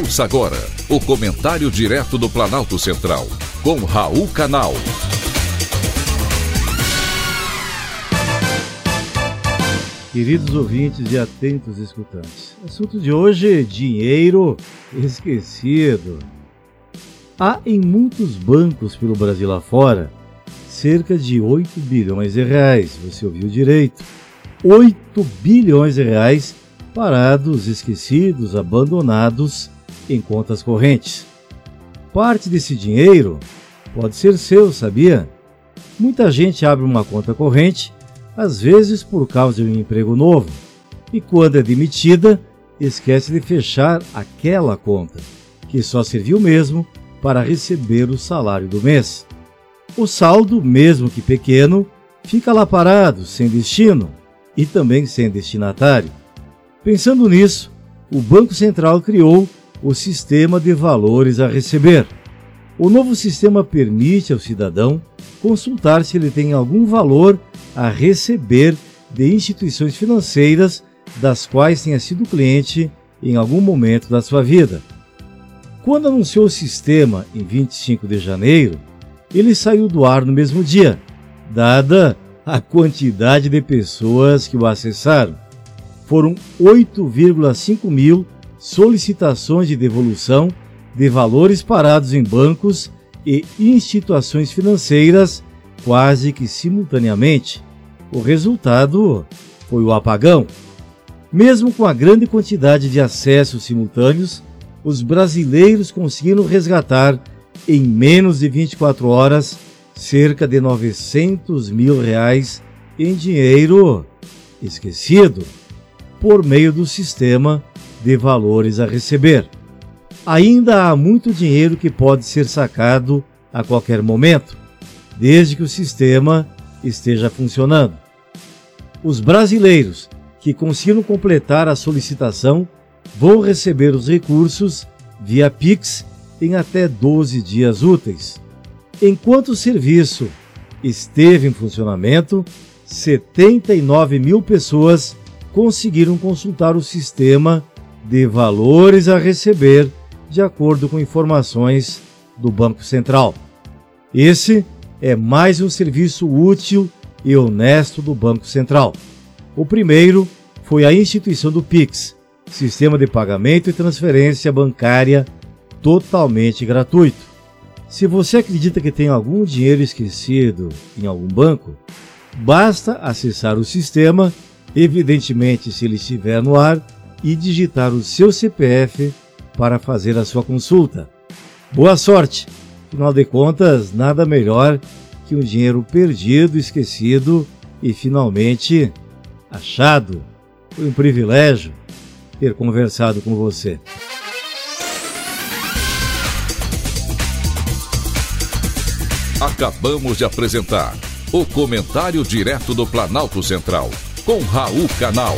Ouça agora o comentário direto do Planalto Central, com Raul Canal. Queridos ouvintes e atentos escutantes, assunto de hoje: dinheiro esquecido. Há em muitos bancos pelo Brasil afora cerca de 8 bilhões de reais, você ouviu direito. 8 bilhões de reais parados, esquecidos, abandonados em contas correntes. Parte desse dinheiro pode ser seu, sabia? Muita gente abre uma conta corrente, às vezes por causa de um emprego novo, e quando é demitida, esquece de fechar aquela conta, que só serviu mesmo para receber o salário do mês. O saldo, mesmo que pequeno, fica lá parado, sem destino e também sem destinatário. Pensando nisso, o Banco Central criou o Sistema de Valores a Receber. O novo sistema permite ao cidadão consultar se ele tem algum valor a receber de instituições financeiras das quais tenha sido cliente em algum momento da sua vida. Quando anunciou o sistema em 25 de janeiro, ele saiu do ar no mesmo dia, dada a quantidade de pessoas que o acessaram foram 8,5 mil solicitações de devolução de valores parados em bancos e instituições financeiras quase que simultaneamente. O resultado foi o apagão. Mesmo com a grande quantidade de acessos simultâneos, os brasileiros conseguiram resgatar em menos de 24 horas cerca de 900 mil reais em dinheiro esquecido por meio do sistema de valores a receber. Ainda há muito dinheiro que pode ser sacado a qualquer momento, desde que o sistema esteja funcionando. Os brasileiros que conseguiram completar a solicitação vão receber os recursos via Pix em até 12 dias úteis. Enquanto o serviço esteve em funcionamento, 79 mil pessoas conseguiram consultar o sistema de valores a receber de acordo com informações do Banco Central. Esse é mais um serviço útil e honesto do Banco Central. O primeiro foi a instituição do Pix, sistema de pagamento e transferência bancária totalmente gratuito. Se você acredita que tem algum dinheiro esquecido em algum banco, basta acessar o sistema evidentemente se ele estiver no ar, e digitar o seu CPF para fazer a sua consulta. Boa sorte! Afinal de contas, nada melhor que um dinheiro perdido, esquecido e finalmente achado. Foi um privilégio ter conversado com você. Acabamos de apresentar o Comentário Direto do Planalto Central com Raul Canal.